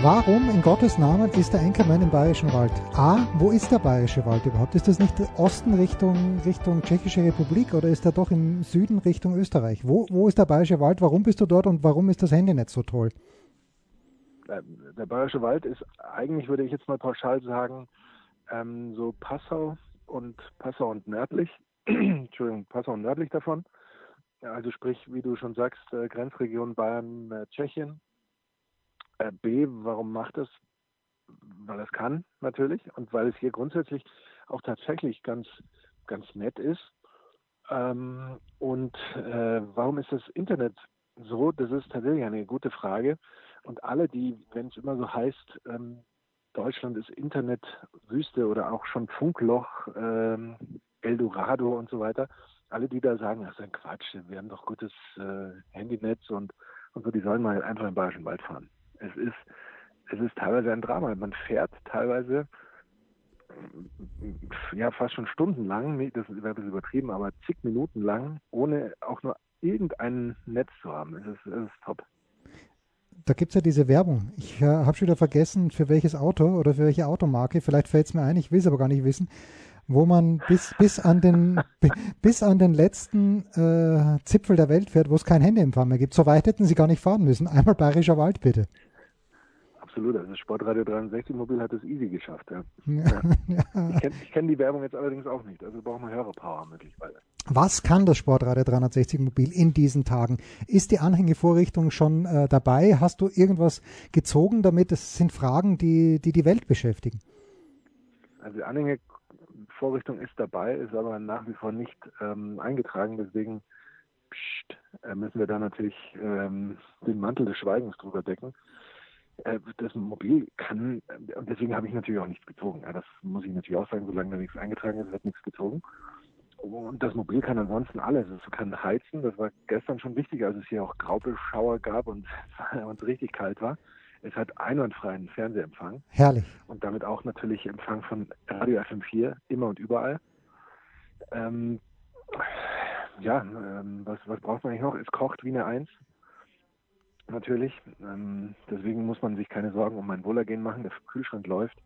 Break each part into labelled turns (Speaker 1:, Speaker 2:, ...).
Speaker 1: Warum in Gottes Namen ist der Enkermann im Bayerischen Wald? A, wo ist der Bayerische Wald überhaupt? Ist das nicht Osten Richtung, Richtung Tschechische Republik oder ist er doch im Süden Richtung Österreich? Wo, wo ist der Bayerische Wald? Warum bist du dort und warum ist das Handynetz so toll?
Speaker 2: Der Bayerische Wald ist eigentlich, würde ich jetzt mal pauschal sagen, ähm, so Passau und Passau und nördlich. Entschuldigung, Passau und nördlich davon. Also sprich, wie du schon sagst, äh, Grenzregion Bayern, äh, Tschechien B, warum macht es? Weil es kann, natürlich, und weil es hier grundsätzlich auch tatsächlich ganz, ganz nett ist. Ähm, und äh, warum ist das Internet so? Das ist tatsächlich eine gute Frage. Und alle, die, wenn es immer so heißt, ähm, Deutschland ist Internetwüste oder auch schon Funkloch, ähm, Eldorado und so weiter, alle, die da sagen, das ist ein Quatsch, wir haben doch gutes äh, Handynetz und, und so, die sollen mal einfach im Bayerischen Wald fahren. Es ist, es ist teilweise ein Drama. Man fährt teilweise ja fast schon stundenlang, das wäre ein bisschen übertrieben, aber zig Minuten lang, ohne auch nur irgendein Netz zu haben. Es ist, es ist top.
Speaker 1: Da gibt es ja diese Werbung. Ich äh, habe schon wieder vergessen, für welches Auto oder für welche Automarke. Vielleicht fällt es mir ein, ich will es aber gar nicht wissen wo man bis, bis, an, den, bis an den letzten äh, Zipfel der Welt fährt, wo es kein Handyempfang mehr gibt. So weit hätten sie gar nicht fahren müssen. Einmal Bayerischer Wald, bitte
Speaker 2: absolut. Also Sportradio 63 Mobil hat es easy geschafft. Ja. ja. ja. Ich kenne kenn die Werbung jetzt allerdings auch nicht. Also brauchen wir Hörerpower möglicherweise.
Speaker 1: Was kann das Sportradio 360 Mobil in diesen Tagen? Ist die Anhängevorrichtung schon äh, dabei? Hast du irgendwas gezogen damit? Das sind Fragen, die die, die Welt beschäftigen.
Speaker 2: Also die Anhängevorrichtung ist dabei, ist aber nach wie vor nicht ähm, eingetragen. Deswegen pst, äh, müssen wir da natürlich ähm, den Mantel des Schweigens drüber decken. Äh, das Mobil kann, und deswegen habe ich natürlich auch nichts gezogen. Das muss ich natürlich auch sagen, solange da nichts eingetragen ist, wird nichts gezogen. Und das Mobil kann ansonsten alles. Es kann heizen, das war gestern schon wichtig, als es hier auch Graupelschauer gab und es richtig kalt war. Es hat einwandfreien Fernsehempfang.
Speaker 1: Herrlich.
Speaker 2: Und damit auch natürlich Empfang von Radio FM4 immer und überall. Ähm, ja, ähm, was, was braucht man eigentlich noch? Es kocht wie eine Eins natürlich. Ähm, deswegen muss man sich keine Sorgen um mein Wohlergehen machen. Der Kühlschrank läuft.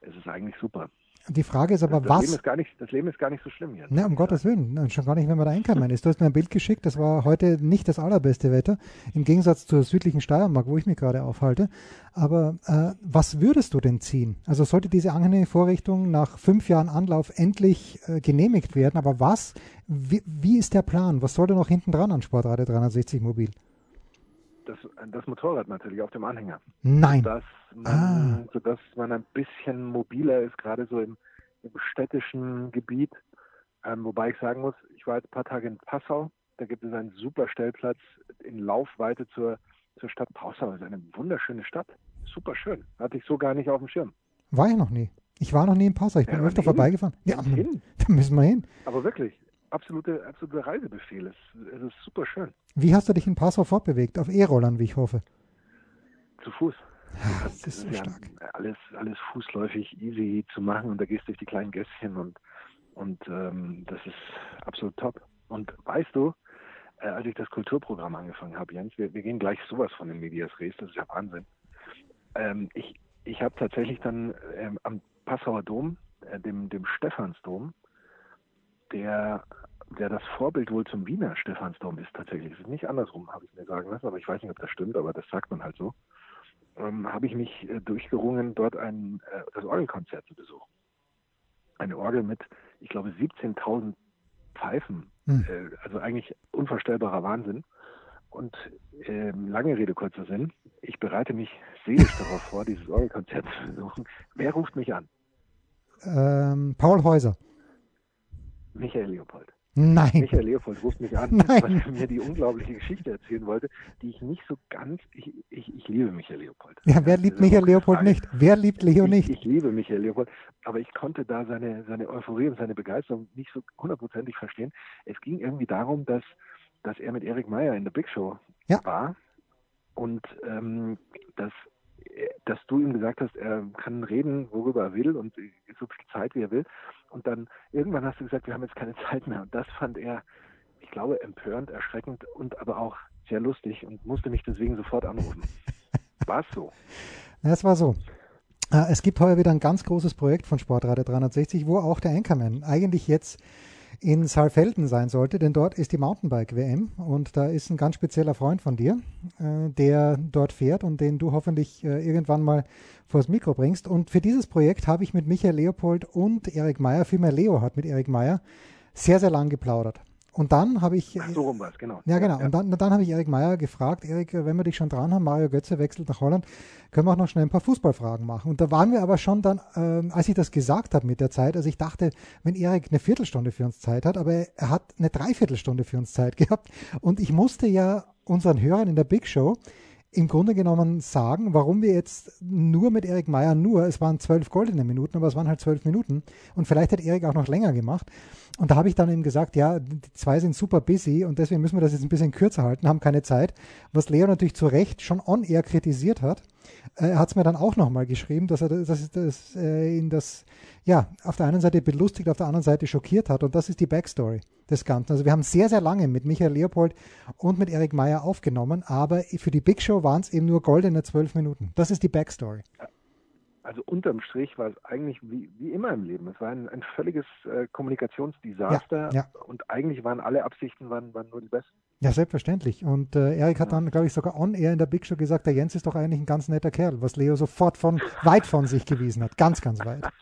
Speaker 2: Es ist eigentlich super.
Speaker 1: Die Frage ist aber,
Speaker 2: das,
Speaker 1: was.
Speaker 2: Leben ist gar nicht, das Leben ist gar nicht so schlimm hier.
Speaker 1: Ne, um ja. Gottes Willen. Schon gar nicht, wenn man da einkommen ist. Du hast mir ein Bild geschickt, das war heute nicht das allerbeste Wetter, im Gegensatz zur südlichen Steiermark, wo ich mich gerade aufhalte. Aber äh, was würdest du denn ziehen? Also sollte diese angenehme Vorrichtung nach fünf Jahren Anlauf endlich äh, genehmigt werden, aber was, wie, wie, ist der Plan? Was soll da noch hinten dran an Sportradio 360 Mobil?
Speaker 2: Das, das Motorrad natürlich auf dem Anhänger.
Speaker 1: Nein.
Speaker 2: Sodass man, ah. sodass man ein bisschen mobiler ist, gerade so im, im städtischen Gebiet. Ähm, wobei ich sagen muss, ich war jetzt ein paar Tage in Passau. Da gibt es einen super Stellplatz in Laufweite zur, zur Stadt Passau. Das ist eine wunderschöne Stadt. Super schön. Hatte ich so gar nicht auf dem Schirm.
Speaker 1: War ich noch nie. Ich war noch nie in Passau. Ich bin ja, öfter vorbeigefahren. Ja, hin. da müssen wir hin.
Speaker 2: Aber wirklich absolute, absolute Reisebefehl. Es, es ist super schön.
Speaker 1: Wie hast du dich in Passau fortbewegt? Auf E-Rollern, wie ich hoffe.
Speaker 2: Zu Fuß.
Speaker 1: Ja, das ist so stark.
Speaker 2: Alles, alles fußläufig, easy zu machen und da gehst du durch die kleinen Gässchen und, und ähm, das ist absolut top. Und weißt du, äh, als ich das Kulturprogramm angefangen habe, Jens, wir, wir gehen gleich sowas von den Medias Res, das ist ja Wahnsinn. Ähm, ich ich habe tatsächlich dann ähm, am Passauer Dom, äh, dem, dem Stephansdom, der, der das Vorbild wohl zum Wiener Stephansdom ist tatsächlich. Es ist nicht andersrum, habe ich mir sagen lassen, aber ich weiß nicht, ob das stimmt, aber das sagt man halt so. Ähm, habe ich mich äh, durchgerungen, dort ein, äh, das Orgelkonzert zu besuchen. Eine Orgel mit, ich glaube, 17.000 Pfeifen. Hm. Äh, also eigentlich unvorstellbarer Wahnsinn. Und äh, lange Rede, kurzer Sinn. Ich bereite mich seelisch darauf vor, dieses Orgelkonzert zu besuchen. Wer ruft mich an?
Speaker 1: Ähm, Paul Häuser.
Speaker 2: Michael Leopold.
Speaker 1: Nein.
Speaker 2: Michael Leopold ruft mich an,
Speaker 1: Nein.
Speaker 2: weil er mir die unglaubliche Geschichte erzählen wollte, die ich nicht so ganz, ich, ich, ich liebe Michael Leopold.
Speaker 1: Ja, wer liebt Michael Leopold nicht? Wer liebt Leo
Speaker 2: ich,
Speaker 1: nicht?
Speaker 2: Ich liebe Michael Leopold, aber ich konnte da seine, seine Euphorie und seine Begeisterung nicht so hundertprozentig verstehen. Es ging irgendwie darum, dass, dass er mit Eric Meyer in der Big Show
Speaker 1: Ja.
Speaker 2: war und ähm, dass, dass du ihm gesagt hast, er kann reden, worüber er will und so viel Zeit, wie er will. Und dann irgendwann hast du gesagt, wir haben jetzt keine Zeit mehr. Und das fand er, ich glaube, empörend, erschreckend und aber auch sehr lustig und musste mich deswegen sofort anrufen. War es so?
Speaker 1: Es war so. Äh, Es gibt heuer wieder ein ganz großes Projekt von Sportradio 360, wo auch der Anchorman eigentlich jetzt in Saalfelden sein sollte, denn dort ist die Mountainbike-WM und da ist ein ganz spezieller Freund von dir, äh, der dort fährt und den du hoffentlich äh, irgendwann mal vors Mikro bringst. Und für dieses Projekt habe ich mit Michael Leopold und Erik Meyer, vielmehr Leo hat mit Erik Meyer, sehr, sehr lang geplaudert. Und dann habe ich.
Speaker 2: Ach, so rum war es, genau.
Speaker 1: Ja, genau. Und dann, dann habe ich Erik Meyer gefragt, Erik, wenn wir dich schon dran haben, Mario Götze wechselt nach Holland, können wir auch noch schnell ein paar Fußballfragen machen. Und da waren wir aber schon dann, ähm, als ich das gesagt habe mit der Zeit, also ich dachte, wenn Erik eine Viertelstunde für uns Zeit hat, aber er, er hat eine Dreiviertelstunde für uns Zeit gehabt. Und ich musste ja unseren Hörern in der Big Show im Grunde genommen sagen, warum wir jetzt nur mit Erik Meyer nur, es waren zwölf goldene Minuten, aber es waren halt zwölf Minuten und vielleicht hat Erik auch noch länger gemacht. Und da habe ich dann eben gesagt, ja, die zwei sind super busy und deswegen müssen wir das jetzt ein bisschen kürzer halten, haben keine Zeit, was Leo natürlich zu Recht schon on-air kritisiert hat. Äh, Er hat es mir dann auch nochmal geschrieben, dass er das, dass, dass, äh, ihn das ja auf der einen Seite belustigt, auf der anderen Seite schockiert hat und das ist die Backstory des Ganzen. Also wir haben sehr, sehr lange mit Michael Leopold und mit Erik Meyer aufgenommen, aber für die Big Show waren es eben nur goldene zwölf Minuten. Das ist die Backstory.
Speaker 2: Also unterm Strich war es eigentlich wie, wie immer im Leben. Es war ein, ein völliges äh, Kommunikationsdesaster
Speaker 1: Ja, ja.
Speaker 2: und eigentlich waren alle Absichten waren, waren nur die besten.
Speaker 1: Ja, selbstverständlich. Und äh, Erik hat dann, glaube ich, sogar on-air in der Big Show gesagt, der Jens ist doch eigentlich ein ganz netter Kerl, was Leo sofort von weit von sich gewiesen hat. Ganz, ganz weit.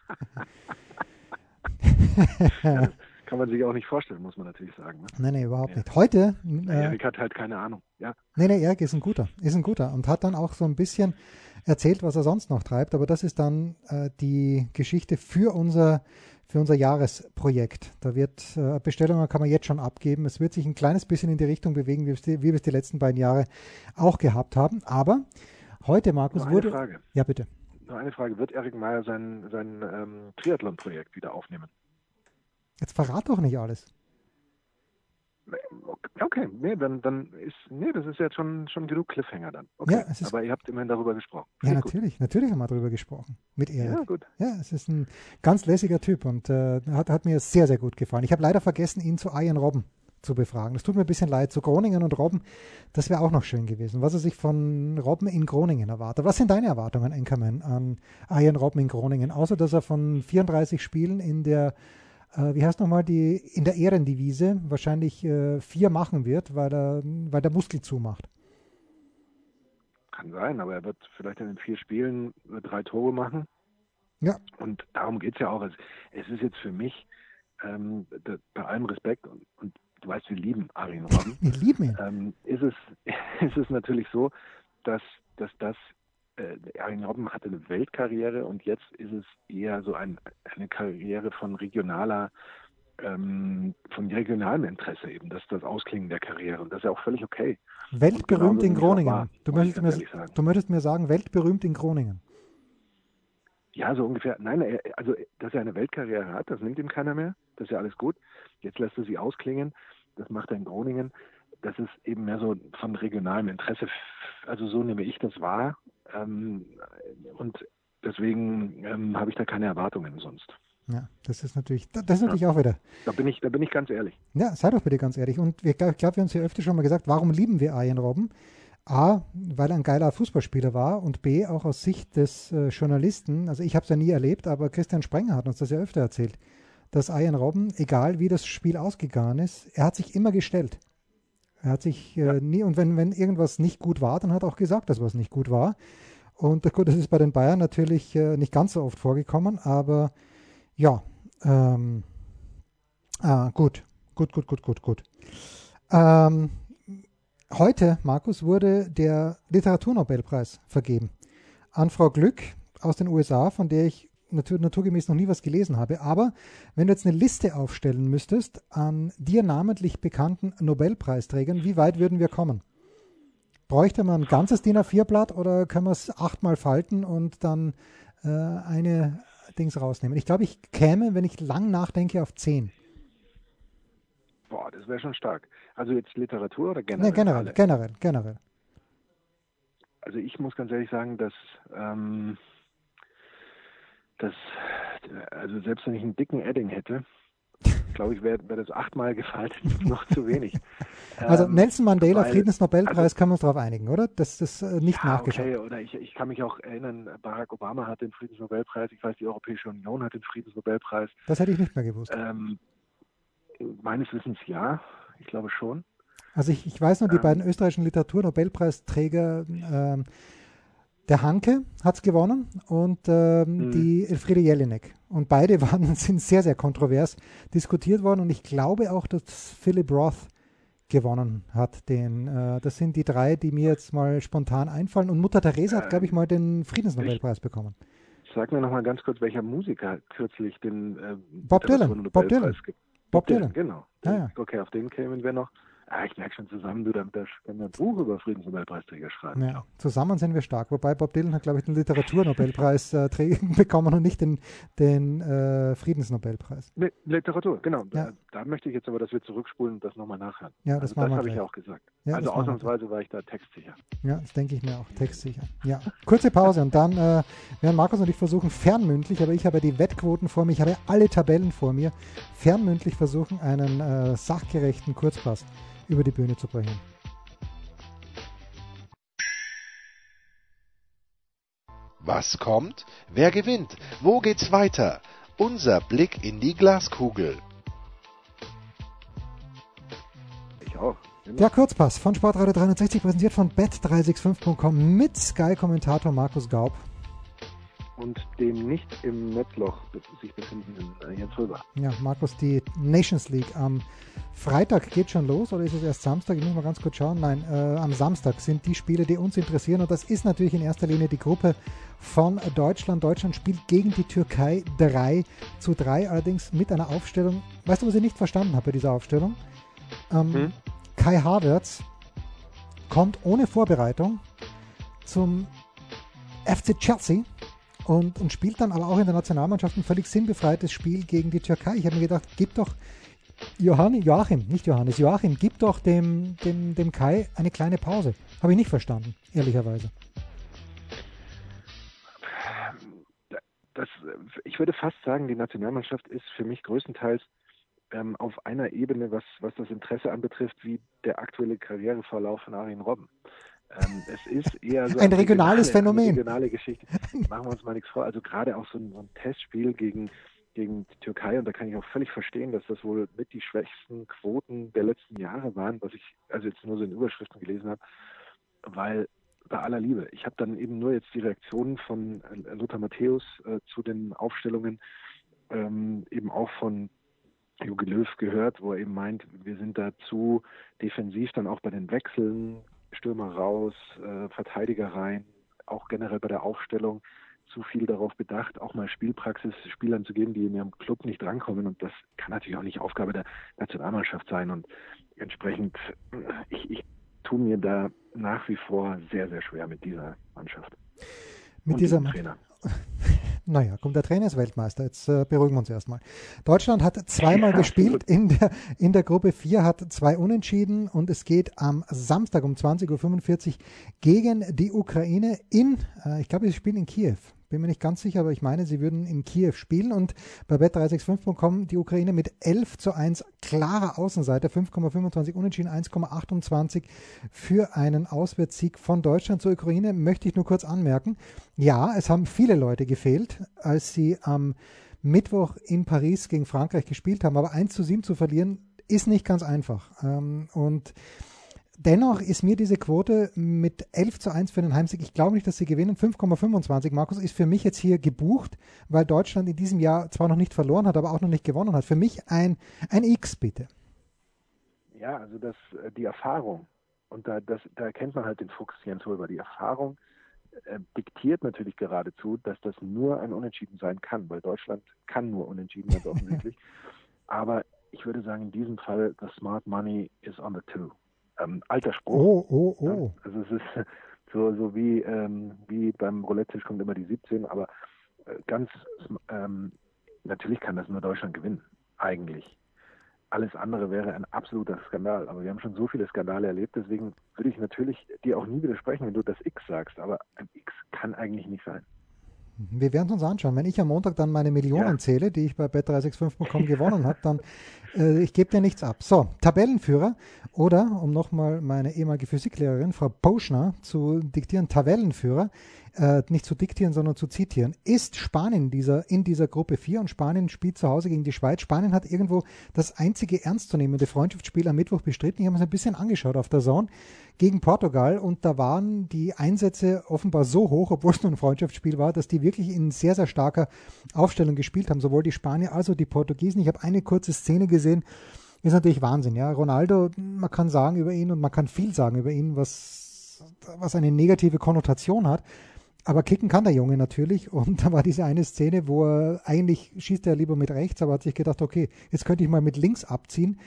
Speaker 2: Das kann man sich auch nicht vorstellen, muss man natürlich sagen. Ne?
Speaker 1: Nein, nee, überhaupt
Speaker 2: Ja.
Speaker 1: nicht. Heute, äh,
Speaker 2: Erik hat halt keine Ahnung. Ja,
Speaker 1: nee, nee, Erik ist ein guter, ist ein guter und hat dann auch so ein bisschen erzählt, was er sonst noch treibt, aber das ist dann äh, die Geschichte für unser für unser Jahresprojekt. Da wird äh, Bestellungen kann man jetzt schon abgeben. Es wird sich ein kleines bisschen in die Richtung bewegen, wie wir es die, letzten beiden Jahre auch gehabt haben. Aber heute, Markus, wurde.
Speaker 2: Frage.
Speaker 1: Ja, bitte.
Speaker 2: Nur eine Frage. Wird Erik Meyer sein, sein ähm, Triathlon-Projekt wieder aufnehmen?
Speaker 1: Jetzt verrat doch nicht alles.
Speaker 2: Okay, nee, dann, dann ist, nee, das ist jetzt schon, schon genug Cliffhanger dann. Okay,
Speaker 1: Ja, es ist-
Speaker 2: aber ihr habt immerhin darüber gesprochen.
Speaker 1: Ja,
Speaker 2: Finde ich gut.
Speaker 1: natürlich. Natürlich haben wir darüber gesprochen. Mit Erik.
Speaker 2: Ja, gut.
Speaker 1: Ja, es ist ein ganz lässiger Typ und äh, hat, hat mir sehr, sehr gut gefallen. Ich habe leider vergessen, ihn zu Ian Robben zu befragen. Das tut mir ein bisschen leid. Zu Groningen und Robben, das wäre auch noch schön gewesen. Was er sich von Robben in Groningen erwartet. Was sind deine Erwartungen, Enkermann, an Ian Robben in Groningen? Außer, dass er von 34 Spielen in der, äh, wie heißt nochmal, die, in der Ehrendivise wahrscheinlich äh, vier machen wird, weil, er, weil der Muskel zumacht.
Speaker 2: Kann sein, aber er wird vielleicht in den vier Spielen äh, drei Tore machen.
Speaker 1: Ja.
Speaker 2: Und darum geht es ja auch. Es, es ist jetzt für mich, ähm, da, bei allem Respekt, und, und du weißt, wir lieben Arjen Robben,
Speaker 1: Wir lieben ihn.
Speaker 2: ähm, ist, es, ist es natürlich so, dass, dass das, äh, Arjen Robben hatte eine Weltkarriere und jetzt ist es eher so ein, eine Karriere von regionaler, ähm, von regionalem Interesse eben, dass das Ausklingen der Karriere und das ist ja auch völlig okay.
Speaker 1: Weltberühmt in Groningen.
Speaker 2: wahr,
Speaker 1: Du möchtest, mir, du möchtest mir sagen, weltberühmt in Groningen.
Speaker 2: Ja, so ungefähr. Nein, also dass er eine Weltkarriere hat, das nimmt ihm keiner mehr. Das ist ja alles gut. Jetzt lässt er sie ausklingen. Das macht er in Groningen. Das ist eben mehr so von regionalem Interesse. Also so nehme ich das wahr. Ähm, und deswegen ähm, habe ich da keine Erwartungen sonst.
Speaker 1: Ja, das ist natürlich, das ist natürlich auch wieder.
Speaker 2: Da bin ich, da bin ich ganz ehrlich.
Speaker 1: Ja, sei doch bitte ganz ehrlich. Und wir, ich glaube, wir haben es ja öfter schon mal gesagt, warum lieben wir Ian Robben? A, weil er ein geiler Fußballspieler war und B, auch aus Sicht des äh, Journalisten, also ich habe es ja nie erlebt, aber Christian Sprenger hat uns das ja öfter erzählt, dass Ian Robben, egal wie das Spiel ausgegangen ist, er hat sich immer gestellt. Er hat sich äh, nie, und wenn, wenn irgendwas nicht gut war, dann hat er auch gesagt, dass was nicht gut war. Und gut, das ist bei den Bayern natürlich äh, nicht ganz so oft vorgekommen, aber ja, ähm, ah, gut, gut, gut, gut, gut, gut. Ähm, heute, Markus, wurde der Literaturnobelpreis vergeben an Frau Glück aus den USA, von der ich natur, naturgemäß noch nie was gelesen habe. Aber wenn du jetzt eine Liste aufstellen müsstest an dir namentlich bekannten Nobelpreisträgern, wie weit würden wir kommen? Bräuchte man ein ganzes DIN A4-Blatt oder können wir es achtmal falten und dann äh, eine Dings rausnehmen? Ich glaube, ich käme, wenn ich lang nachdenke, auf zehn.
Speaker 2: Boah, das wäre schon stark. Also jetzt Literatur oder generell?
Speaker 1: Nee, generell, generell, generell.
Speaker 2: Also ich muss ganz ehrlich sagen, dass, ähm, dass also selbst wenn ich einen dicken Edding hätte, glaube ich, wäre wär das achtmal gefaltet noch zu wenig.
Speaker 1: Also ähm, Nelson Mandela, Friedensnobelpreis, also, können wir uns darauf einigen, oder? Das ist äh, nicht ja, nachgeschaut. Okay,
Speaker 2: oder ich, ich kann mich auch erinnern, Barack Obama hat den Friedensnobelpreis, ich weiß, die Europäische Union hat den Friedensnobelpreis.
Speaker 1: Das hätte ich nicht mehr gewusst. Ähm,
Speaker 2: meines Wissens ja, ich glaube schon.
Speaker 1: Also ich, ich weiß nur, die ähm, beiden österreichischen Literaturnobelpreisträger, ähm, der Hanke hat es gewonnen und ähm, mhm. die Elfriede Jelinek. Und beide waren, sind sehr, sehr kontrovers diskutiert worden. Und ich glaube auch, dass Philip Roth gewonnen hat. Den, äh, das sind die drei, die mir jetzt mal spontan einfallen. Und Mutter Teresa hat, glaube ich, mal den Friedensnobelpreis bekommen.
Speaker 2: Sag mir noch mal ganz kurz, welcher Musiker kürzlich den
Speaker 1: äh, Bob Dylan. Bob Dylan.
Speaker 2: Bob Dylan. Genau. Ja, ja. Okay, auf den kämen wir noch. Ja, ich merke schon zusammen, du, damit können wir ein Buch über Friedensnobelpreisträger schreiben.
Speaker 1: Ja, zusammen sind wir stark. Wobei Bob Dylan hat, glaube ich, den Literaturnobelpreis äh, bekommen und nicht den, den äh, Friedensnobelpreis.
Speaker 2: Nee, Literatur, genau. Ja. Da, da, möchte ich jetzt aber, dass wir zurückspulen und das nochmal nachhören.
Speaker 1: Ja, das,
Speaker 2: also, das habe ich ja auch gesagt. Ja, also ausnahmsweise war ich da textsicher.
Speaker 1: Ja, das denke ich mir auch, textsicher. Ja, kurze Pause und dann äh, werden Markus und ich versuchen, fernmündlich, aber ich habe die Wettquoten vor mir, ich habe alle Tabellen vor mir, fernmündlich versuchen, einen äh, sachgerechten Kurzpass über die Bühne zu bringen.
Speaker 3: Was kommt? Wer gewinnt? Wo geht's weiter? Unser Blick in die Glaskugel.
Speaker 2: Ich auch.
Speaker 1: Der Kurzpass von Sportradio 360 präsentiert von bet365.com mit Sky-Kommentator Markus Gaub
Speaker 2: und dem nicht im Netzloch sich befindenden äh, Jens Röber.
Speaker 1: Ja, Markus, die Nations League am Freitag geht schon los oder ist es erst Samstag? Ich muss mal ganz kurz schauen. Nein, äh, am Samstag sind die Spiele, die uns interessieren und das ist natürlich in erster Linie die Gruppe von Deutschland. Deutschland spielt gegen die Türkei 3 zu 3, allerdings mit einer Aufstellung. Weißt du, was ich nicht verstanden habe bei dieser Aufstellung? Ähm, hm? Kai Havertz kommt ohne Vorbereitung zum FC Chelsea und, und spielt dann aber auch in der Nationalmannschaft ein völlig sinnbefreites Spiel gegen die Türkei. Ich habe mir gedacht, gib doch Johann, Joachim, nicht Johannes, Joachim, gib doch dem, dem, dem Kai eine kleine Pause. Habe ich nicht verstanden, ehrlicherweise.
Speaker 2: Das, ich würde fast sagen, die Nationalmannschaft ist für mich größtenteils ähm, auf einer Ebene, was, was das Interesse anbetrifft, wie der aktuelle Karriereverlauf von Arjen Robben. Ähm, es ist eher so
Speaker 1: ein regionales Phänomen. Eine
Speaker 2: regionale Geschichte. Machen wir uns mal nichts vor. Also gerade auch so ein, so ein Testspiel gegen gegen die Türkei und da kann ich auch völlig verstehen, dass das wohl mit die schwächsten Quoten der letzten Jahre waren, was ich also jetzt nur so in Überschriften gelesen habe, weil bei aller Liebe, ich habe dann eben nur jetzt die Reaktionen von äh, Lothar Matthäus äh, zu den Aufstellungen ähm, eben auch von Jogi Löw gehört, wo er eben meint, wir sind da zu defensiv dann auch bei den Wechseln, Stürmer raus, äh, Verteidiger rein, auch generell bei der Aufstellung zu viel darauf bedacht, auch mal Spielpraxis Spielern zu geben, die in ihrem Club nicht drankommen. Und das kann natürlich auch nicht Aufgabe der Nationalmannschaft sein. Und entsprechend, ich, ich tue mir da nach wie vor sehr, sehr schwer mit dieser Mannschaft.
Speaker 1: Mit dieser Trainer. Naja, kommt der Trainer ist Weltmeister. Jetzt äh, beruhigen wir uns erstmal. Deutschland hat zweimal ja, gespielt in der, in der Gruppe 4, hat zwei Unentschieden und es geht am Samstag um 20.45 Uhr gegen die Ukraine in, äh, ich glaube, sie spielen in Kiew bin mir nicht ganz sicher, aber ich meine, sie würden in Kiew spielen und bei bet365.com die Ukraine mit 11 zu 1 klarer Außenseiter, 5,25 unentschieden, 1,28 für einen Auswärtssieg von Deutschland zur Ukraine, möchte ich nur kurz anmerken. Ja, es haben viele Leute gefehlt, als sie am Mittwoch in Paris gegen Frankreich gespielt haben, aber 1 zu 7 zu verlieren ist nicht ganz einfach. Ähm, und Dennoch ist mir diese Quote mit 11 zu 1 für den Heimsieg, ich glaube nicht, dass sie gewinnen, 5,25, Markus, ist für mich jetzt hier gebucht, weil Deutschland in diesem Jahr zwar noch nicht verloren hat, aber auch noch nicht gewonnen hat. Für mich ein, ein X, bitte.
Speaker 2: Ja, also das, äh, die Erfahrung, und da, das, da erkennt man halt den Fuchs Jens Röber, die Erfahrung äh, diktiert natürlich geradezu, dass das nur ein Unentschieden sein kann, weil Deutschland kann nur Unentschieden, ganz offensichtlich. Aber ich würde sagen, in diesem Fall, the smart money is on the two. Ähm, alter Spruch.
Speaker 1: Oh, oh, oh.
Speaker 2: Ja, also es ist so, so wie, ähm, wie beim Roulette-Tisch kommt immer die 17, aber äh, ganz ähm, natürlich kann das nur Deutschland gewinnen, eigentlich. Alles andere wäre ein absoluter Skandal. Aber wir haben schon so viele Skandale erlebt, deswegen würde ich natürlich dir auch nie widersprechen, wenn du das X sagst. Aber ein X kann eigentlich nicht sein.
Speaker 1: Wir werden es uns anschauen. Wenn ich am Montag dann meine Millionen ja. zähle, die ich bei bet365.com gewonnen habe, dann äh, ich gebe dir nichts ab. So, Tabellenführer oder, um nochmal meine ehemalige Physiklehrerin, Frau Pauschner, zu diktieren, Tabellenführer äh, nicht zu diktieren, sondern zu zitieren, ist Spanien dieser, in dieser Gruppe 4 und Spanien spielt zu Hause gegen die Schweiz. Spanien hat irgendwo das einzige ernstzunehmende Freundschaftsspiel am Mittwoch bestritten. Ich habe es ein bisschen angeschaut auf der Zone gegen Portugal und da waren die Einsätze offenbar so hoch, obwohl es nur ein Freundschaftsspiel war, dass die wirklich in sehr, sehr starker Aufstellung gespielt haben, sowohl die Spanier als auch die Portugiesen. Ich habe eine kurze Szene gesehen, ist natürlich Wahnsinn, ja. Ronaldo, man kann sagen über ihn und man kann viel sagen über ihn, was, was eine negative Konnotation hat. Aber kicken kann der Junge natürlich. Und da war diese eine Szene, wo er eigentlich schießt er lieber mit rechts, aber hat sich gedacht, okay, jetzt könnte ich mal mit links abziehen.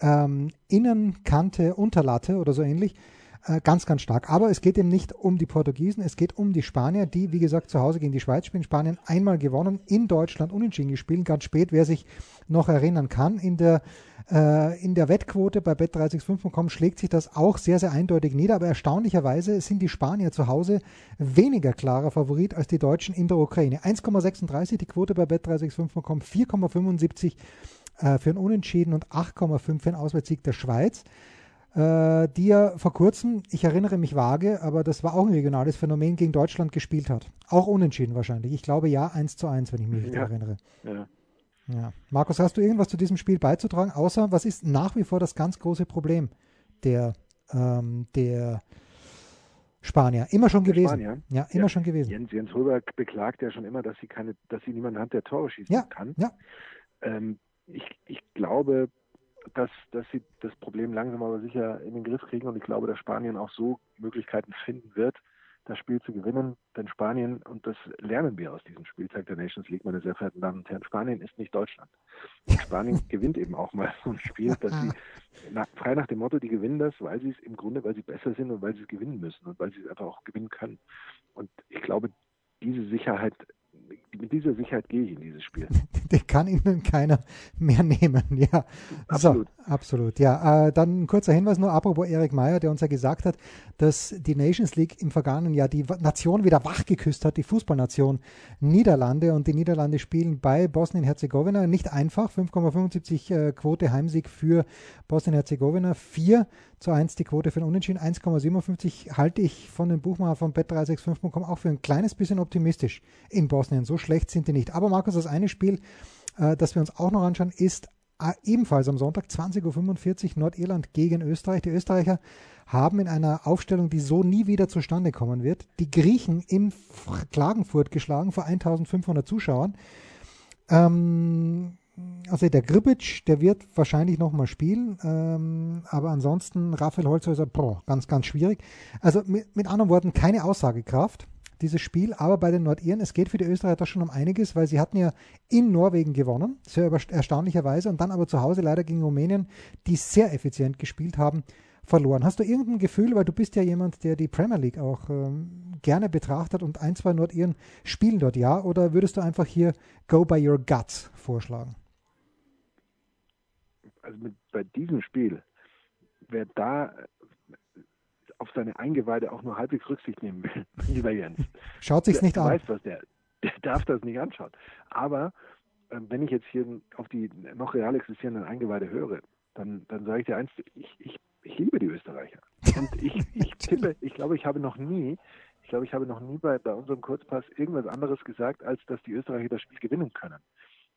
Speaker 1: Ähm, Innenkante, Unterlatte oder so ähnlich. Äh, ganz, ganz stark. Aber es geht eben nicht um die Portugiesen, es geht um die Spanier, die, wie gesagt, zu Hause gegen die Schweiz spielen. Spanien einmal gewonnen, in Deutschland unentschieden gespielt, ganz spät, wer sich noch erinnern kann. In der, äh, in der Wettquote bei bet365.com schlägt sich das auch sehr, sehr eindeutig nieder. Aber erstaunlicherweise sind die Spanier zu Hause weniger klarer Favorit als die Deutschen in der Ukraine. 1,36 die Quote bei bet365.com, 4,75 äh, für ein Unentschieden und 8,5 für einen Auswärtssieg der Schweiz äh, die ja vor kurzem, ich erinnere mich vage, aber das war auch ein regionales Phänomen, gegen Deutschland gespielt hat. Auch unentschieden wahrscheinlich. Ich glaube ja 1 zu 1, wenn ich mich richtig ja. erinnere. Ja. ja. Markus, hast du irgendwas zu diesem Spiel beizutragen? Außer, was ist nach wie vor das ganz große Problem der, ähm, der Spanier? Immer schon gewesen. Spanier? Ja, immer ja. schon gewesen.
Speaker 2: Jens, Jens Röber beklagt ja schon immer, dass sie keine, dass sie niemanden hat, der Tore schießen
Speaker 1: ja.
Speaker 2: kann.
Speaker 1: Ja.
Speaker 2: Ähm, ich, ich glaube, dass, dass sie das Problem langsam aber sicher in den Griff kriegen und ich glaube, dass Spanien auch so Möglichkeiten finden wird, das Spiel zu gewinnen. Denn Spanien, und das lernen wir aus diesem Spieltag der Nations League, meine sehr verehrten Damen und Herren, Spanien ist nicht Deutschland. Und Spanien gewinnt eben auch mal so ein Spiel, dass sie nach, frei nach dem Motto, die gewinnen das, weil sie es im Grunde, weil sie besser sind und weil sie es gewinnen müssen und weil sie es einfach auch gewinnen können. Und ich glaube, diese Sicherheit mit dieser Sicherheit gehe ich in dieses Spiel.
Speaker 1: Den kann Ihnen keiner mehr nehmen, ja. Absolut. So, absolut, ja. Äh, dann ein kurzer Hinweis nur, apropos Erik Meyer, der uns ja gesagt hat, dass die Nations League im vergangenen Jahr die Nation wieder wachgeküsst hat, die Fußballnation Niederlande. Und die Niederlande spielen bei Bosnien-Herzegowina. Nicht einfach, 5,75 äh, Quote Heimsieg für Bosnien-Herzegowina, 4 zu 1 die Quote für den Unentschieden, 1,57 halte ich von dem Buchmacher von bet365.com auch für ein kleines bisschen optimistisch in Bosnien. So schlecht sind die nicht. Aber Markus, das eine Spiel, äh, das wir uns auch noch anschauen, ist ebenfalls am Sonntag 20.45 Uhr Nordirland gegen Österreich. Die Österreicher haben in einer Aufstellung, die so nie wieder zustande kommen wird, die Griechen in Klagenfurt geschlagen vor 1500 Zuschauern. Ähm, also der Gribic, der wird wahrscheinlich nochmal spielen, ähm, aber ansonsten Raphael Holzhäuser, boah, ganz, ganz schwierig. Also mit, mit anderen Worten, keine Aussagekraft dieses Spiel, aber bei den Nordiren, es geht für die Österreicher schon um einiges, weil sie hatten ja in Norwegen gewonnen, sehr erstaunlicherweise, und dann aber zu Hause leider gegen Rumänien, die sehr effizient gespielt haben, verloren. Hast du irgendein Gefühl, weil du bist ja jemand, der die Premier League auch ähm, gerne betrachtet und ein, zwei Nordiren spielen dort, ja? Oder würdest du einfach hier Go by Your Guts vorschlagen?
Speaker 2: Also mit, bei diesem Spiel, wer da auf seine Eingeweide auch nur halbwegs Rücksicht nehmen will, lieber Jens.
Speaker 1: Schaut sich's nicht
Speaker 2: der,
Speaker 1: an.
Speaker 2: Weiß, was der, der darf das nicht anschauen. Aber äh, wenn ich jetzt hier auf die noch real existierenden Eingeweide höre, dann, dann sage ich dir eins, ich, ich, ich liebe die Österreicher. Und ich, ich tippe, ich glaube, ich habe noch nie, ich glaube, ich habe noch nie bei, bei unserem Kurzpass irgendwas anderes gesagt, als dass die Österreicher das Spiel gewinnen können.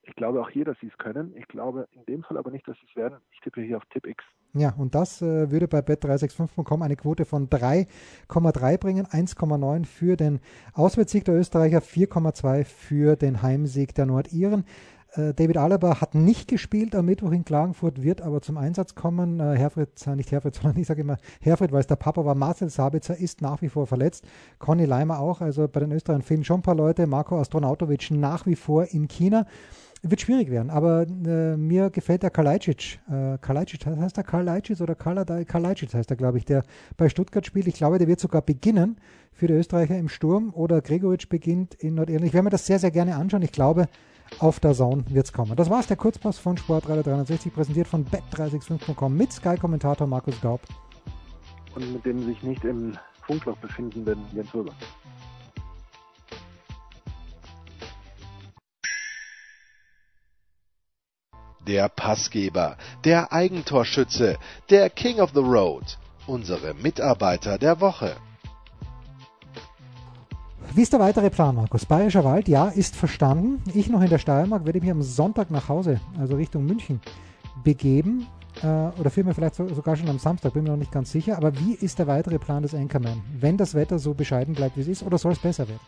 Speaker 2: Ich glaube auch hier, dass sie es können. Ich glaube in dem Fall aber nicht, dass sie es werden. Ich tippe hier auf Tipp X.
Speaker 1: Ja, und das äh, würde bei bet365.com eine Quote von 3,3 bringen, 1,9 für den Auswärtssieg der Österreicher, 4,2 für den Heimsieg der Nordiren. Äh, David Alaba hat nicht gespielt am Mittwoch in Klagenfurt, wird aber zum Einsatz kommen. Äh, Herfried, nicht Herfried, sondern ich sage immer Herfried, weil es der Papa war. Marcel Sabitzer ist nach wie vor verletzt. Conny Leimer auch. Also bei den Österreichern fehlen schon ein paar Leute. Marco Astronautovic nach wie vor in China. Wird schwierig werden, aber äh, mir gefällt der Kalajdzic. Äh, Kalajdzic, heißt der Kalajdzic oder Kalajdzic heißt er, glaube ich, der bei Stuttgart spielt. Ich glaube, der wird sogar beginnen für die Österreicher im Sturm oder Gregoritsch beginnt in Nordirland. Ich werde mir das sehr, sehr gerne anschauen. Ich glaube, auf der Zone wird es kommen. Das war's, der Kurzpass von Sportradio 360, präsentiert von bet365.com mit Sky-Kommentator Markus Gaub.
Speaker 2: Und mit dem sich nicht im Funkloch befindenden Jens Röber.
Speaker 3: Der Passgeber, der Eigentorschütze, der King of the Road, unsere Mitarbeiter der Woche.
Speaker 1: Wie ist der weitere Plan, Markus? Bayerischer Wald, ja, ist verstanden. Ich noch in der Steiermark werde mich am Sonntag nach Hause, also Richtung München, begeben. Äh, oder vielmehr vielleicht so, sogar schon am Samstag, bin mir noch nicht ganz sicher. Aber wie ist der weitere Plan des Anchorman? Wenn das Wetter so bescheiden bleibt, wie es ist, oder soll es besser werden?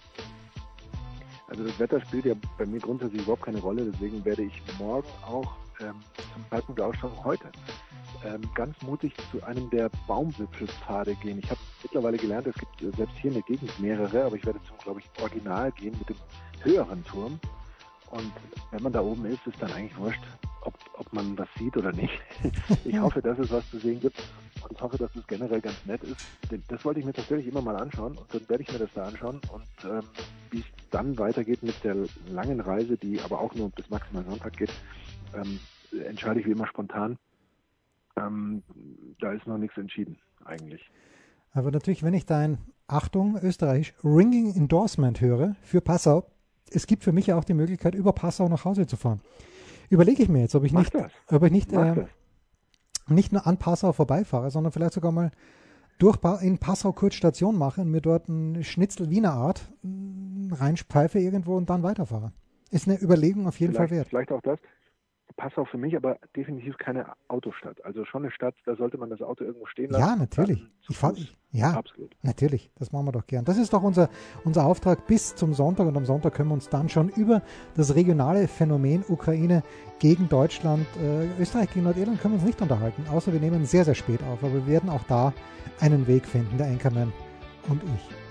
Speaker 2: Also das Wetter spielt ja bei mir grundsätzlich überhaupt keine Rolle, deswegen werde ich morgen auch ähm, zum Zeitpunkt der Ausstellung heute ähm, ganz mutig zu einem der Baumwipfelpfade gehen. Ich habe mittlerweile gelernt, es gibt äh, selbst hier in der Gegend mehrere, aber ich werde zum, glaube ich, Original gehen mit dem höheren Turm. Und wenn man da oben ist, ist dann eigentlich wurscht, ob, ob man was sieht oder nicht. ich hoffe, dass es was zu sehen gibt und ich hoffe, dass es generell ganz nett ist. Das wollte ich mir tatsächlich immer mal anschauen und dann werde ich mir das da anschauen und ähm, wie es dann weitergeht mit der langen Reise, die aber auch nur bis maximal Sonntag geht, ähm, entscheide ich wie immer spontan. Ähm, da ist noch nichts entschieden eigentlich.
Speaker 1: Aber natürlich, wenn ich dein, Achtung, österreichisch, Ringing Endorsement höre für Passau, es gibt für mich ja auch die Möglichkeit, über Passau nach Hause zu fahren. Überlege ich mir jetzt, ob ich Mach nicht, das. ob ich nicht, äh, nicht nur an Passau vorbeifahre, sondern vielleicht sogar mal durch in Passau kurz Station mache und mir dort ein Schnitzel Wiener Art reinspfeife irgendwo und dann weiterfahre. Ist eine Überlegung auf jeden
Speaker 2: vielleicht,
Speaker 1: Fall wert.
Speaker 2: Vielleicht auch das. Passau für mich aber definitiv keine Autostadt. Also schon eine Stadt, da sollte man das Auto irgendwo stehen lassen.
Speaker 1: Ja, natürlich. Ich fahr, ja, absolut. Natürlich, das machen wir doch gern. Das ist doch unser, unser Auftrag bis zum Sonntag und am Sonntag können wir uns dann schon über das regionale Phänomen Ukraine gegen Deutschland, äh, Österreich gegen Nordirland können wir uns nicht unterhalten, außer wir nehmen sehr, sehr spät auf. Aber wir werden auch da einen Weg finden, der Anchorman und ich.